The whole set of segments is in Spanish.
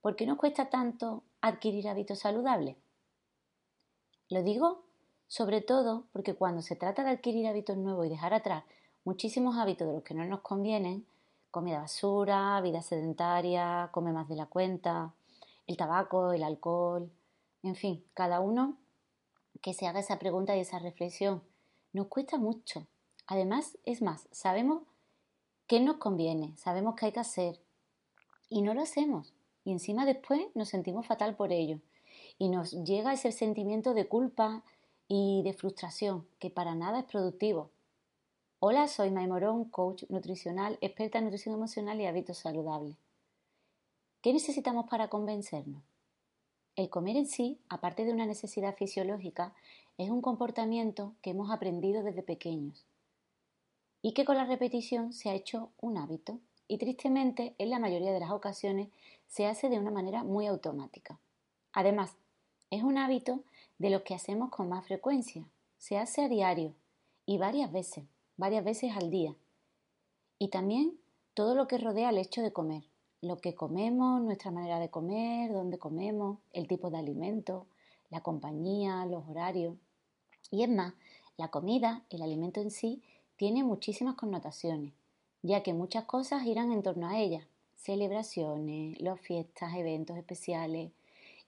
¿Por qué nos cuesta tanto adquirir hábitos saludables? Lo digo sobre todo porque cuando se trata de adquirir hábitos nuevos y dejar atrás muchísimos hábitos de los que no nos convienen, comida basura, vida sedentaria, come más de la cuenta, el tabaco, el alcohol, en fin, cada uno que se haga esa pregunta y esa reflexión. Nos cuesta mucho. Además, es más, sabemos qué nos conviene, sabemos qué hay que hacer y no lo hacemos y encima después nos sentimos fatal por ello. Y nos llega ese sentimiento de culpa y de frustración, que para nada es productivo. Hola, soy May Morón, coach nutricional, experta en nutrición emocional y hábitos saludables. ¿Qué necesitamos para convencernos? El comer en sí, aparte de una necesidad fisiológica, es un comportamiento que hemos aprendido desde pequeños y que con la repetición se ha hecho un hábito y tristemente en la mayoría de las ocasiones se hace de una manera muy automática. Además, es un hábito de los que hacemos con más frecuencia. Se hace a diario y varias veces, varias veces al día. Y también todo lo que rodea el hecho de comer. Lo que comemos, nuestra manera de comer, dónde comemos, el tipo de alimento, la compañía, los horarios. Y es más, la comida, el alimento en sí, tiene muchísimas connotaciones ya que muchas cosas giran en torno a ella, celebraciones, las fiestas, eventos especiales,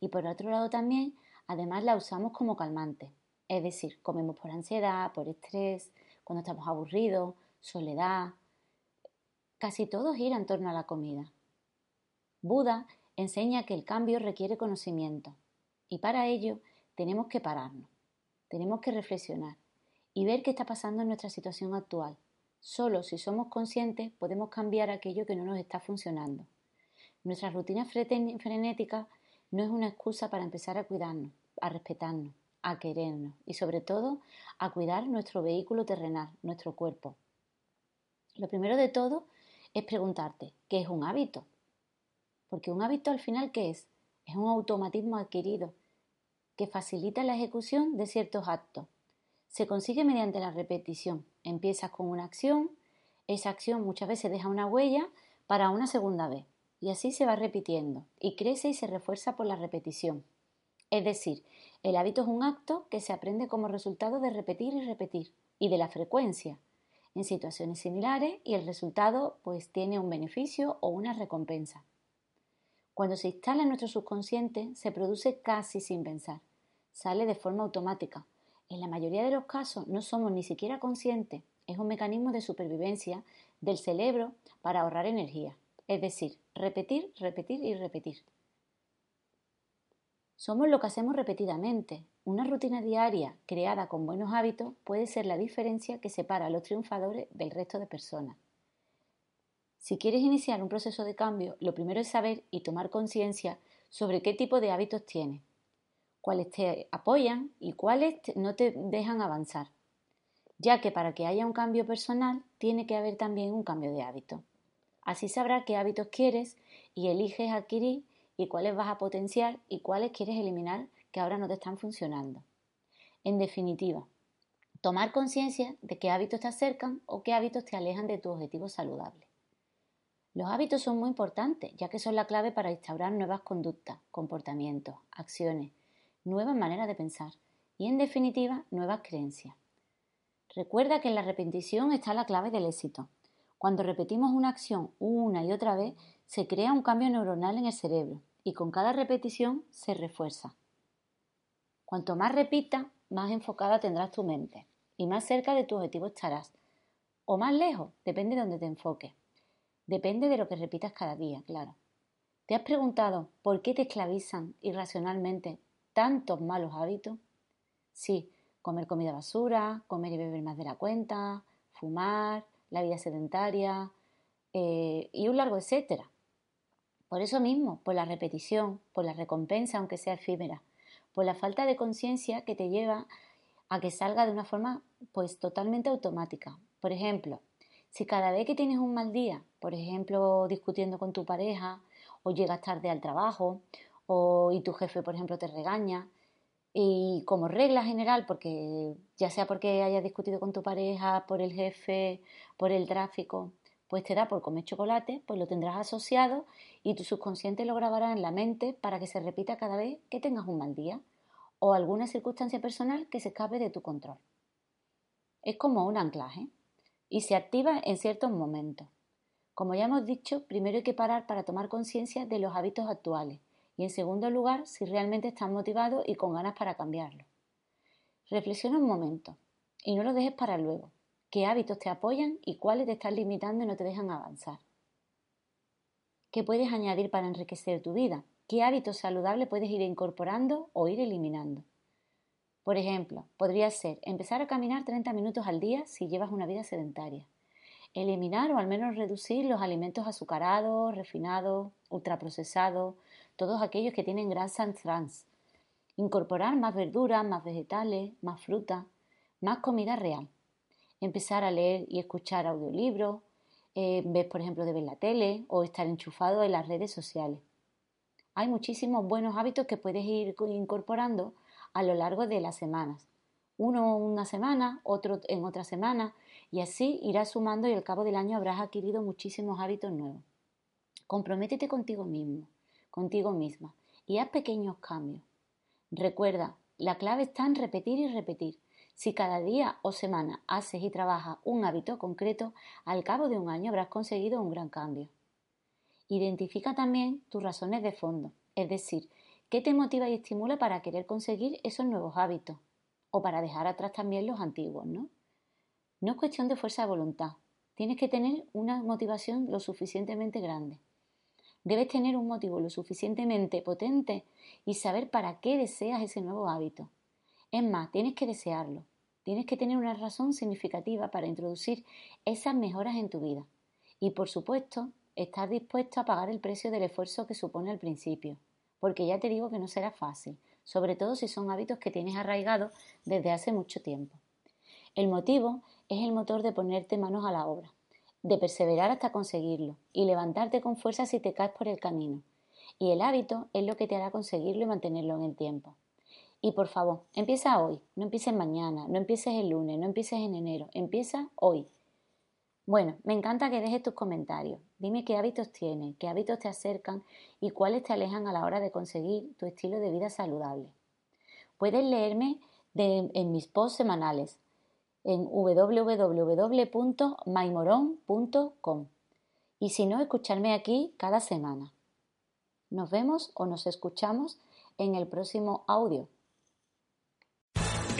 y por otro lado también, además la usamos como calmante, es decir, comemos por ansiedad, por estrés, cuando estamos aburridos, soledad, casi todo gira en torno a la comida. Buda enseña que el cambio requiere conocimiento, y para ello tenemos que pararnos, tenemos que reflexionar y ver qué está pasando en nuestra situación actual Solo si somos conscientes podemos cambiar aquello que no nos está funcionando. Nuestra rutina frenética no es una excusa para empezar a cuidarnos, a respetarnos, a querernos y sobre todo a cuidar nuestro vehículo terrenal, nuestro cuerpo. Lo primero de todo es preguntarte, ¿qué es un hábito? Porque un hábito al final, ¿qué es? Es un automatismo adquirido que facilita la ejecución de ciertos actos se consigue mediante la repetición. Empiezas con una acción, esa acción muchas veces deja una huella para una segunda vez y así se va repitiendo y crece y se refuerza por la repetición. Es decir, el hábito es un acto que se aprende como resultado de repetir y repetir y de la frecuencia en situaciones similares y el resultado pues tiene un beneficio o una recompensa. Cuando se instala en nuestro subconsciente se produce casi sin pensar, sale de forma automática, en la mayoría de los casos no somos ni siquiera conscientes. Es un mecanismo de supervivencia del cerebro para ahorrar energía. Es decir, repetir, repetir y repetir. Somos lo que hacemos repetidamente. Una rutina diaria creada con buenos hábitos puede ser la diferencia que separa a los triunfadores del resto de personas. Si quieres iniciar un proceso de cambio, lo primero es saber y tomar conciencia sobre qué tipo de hábitos tienes cuáles te apoyan y cuáles no te dejan avanzar, ya que para que haya un cambio personal tiene que haber también un cambio de hábito. Así sabrás qué hábitos quieres y eliges adquirir y cuáles vas a potenciar y cuáles quieres eliminar que ahora no te están funcionando. En definitiva, tomar conciencia de qué hábitos te acercan o qué hábitos te alejan de tu objetivo saludable. Los hábitos son muy importantes, ya que son la clave para instaurar nuevas conductas, comportamientos, acciones, nuevas maneras de pensar y, en definitiva, nuevas creencias. Recuerda que en la repetición está la clave del éxito. Cuando repetimos una acción una y otra vez, se crea un cambio neuronal en el cerebro y con cada repetición se refuerza. Cuanto más repitas, más enfocada tendrás tu mente y más cerca de tu objetivo estarás. O más lejos, depende de donde te enfoques. Depende de lo que repitas cada día, claro. ¿Te has preguntado por qué te esclavizan irracionalmente tantos malos hábitos? Sí, comer comida basura, comer y beber más de la cuenta, fumar, la vida sedentaria eh, y un largo etcétera. Por eso mismo, por la repetición, por la recompensa, aunque sea efímera, por la falta de conciencia que te lleva a que salga de una forma pues totalmente automática. Por ejemplo, si cada vez que tienes un mal día, por ejemplo, discutiendo con tu pareja, o llegas tarde al trabajo, o y tu jefe, por ejemplo, te regaña, y como regla general, porque ya sea porque hayas discutido con tu pareja, por el jefe, por el tráfico, pues te da por comer chocolate, pues lo tendrás asociado y tu subconsciente lo grabará en la mente para que se repita cada vez que tengas un mal día o alguna circunstancia personal que se escape de tu control. Es como un anclaje y se activa en ciertos momentos. Como ya hemos dicho, primero hay que parar para tomar conciencia de los hábitos actuales y en segundo lugar si realmente estás motivado y con ganas para cambiarlo. Reflexiona un momento y no lo dejes para luego. ¿Qué hábitos te apoyan y cuáles te están limitando y no te dejan avanzar? ¿Qué puedes añadir para enriquecer tu vida? ¿Qué hábitos saludables puedes ir incorporando o ir eliminando? Por ejemplo, podría ser empezar a caminar 30 minutos al día si llevas una vida sedentaria. Eliminar o al menos reducir los alimentos azucarados, refinados, ultraprocesados, todos aquellos que tienen grasa trans. Incorporar más verduras, más vegetales, más fruta, más comida real. Empezar a leer y escuchar audiolibros, en vez, por ejemplo, de ver la tele o estar enchufado en las redes sociales. Hay muchísimos buenos hábitos que puedes ir incorporando a lo largo de las semanas. Uno una semana, otro en otra semana, y así irás sumando y al cabo del año habrás adquirido muchísimos hábitos nuevos. Comprométete contigo mismo, contigo misma, y haz pequeños cambios. Recuerda, la clave está en repetir y repetir. Si cada día o semana haces y trabajas un hábito concreto, al cabo de un año habrás conseguido un gran cambio. Identifica también tus razones de fondo, es decir, qué te motiva y estimula para querer conseguir esos nuevos hábitos o para dejar atrás también los antiguos, ¿no? No es cuestión de fuerza de voluntad, tienes que tener una motivación lo suficientemente grande. Debes tener un motivo lo suficientemente potente y saber para qué deseas ese nuevo hábito. Es más, tienes que desearlo. Tienes que tener una razón significativa para introducir esas mejoras en tu vida. Y por supuesto, estar dispuesto a pagar el precio del esfuerzo que supone al principio, porque ya te digo que no será fácil, sobre todo si son hábitos que tienes arraigados desde hace mucho tiempo. El motivo es el motor de ponerte manos a la obra, de perseverar hasta conseguirlo y levantarte con fuerza si te caes por el camino. Y el hábito es lo que te hará conseguirlo y mantenerlo en el tiempo. Y por favor, empieza hoy, no empieces mañana, no empieces el lunes, no empieces en enero, empieza hoy. Bueno, me encanta que dejes tus comentarios. Dime qué hábitos tienes, qué hábitos te acercan y cuáles te alejan a la hora de conseguir tu estilo de vida saludable. Puedes leerme en mis posts semanales en www.maimoron.com y si no, escucharme aquí cada semana. Nos vemos o nos escuchamos en el próximo audio.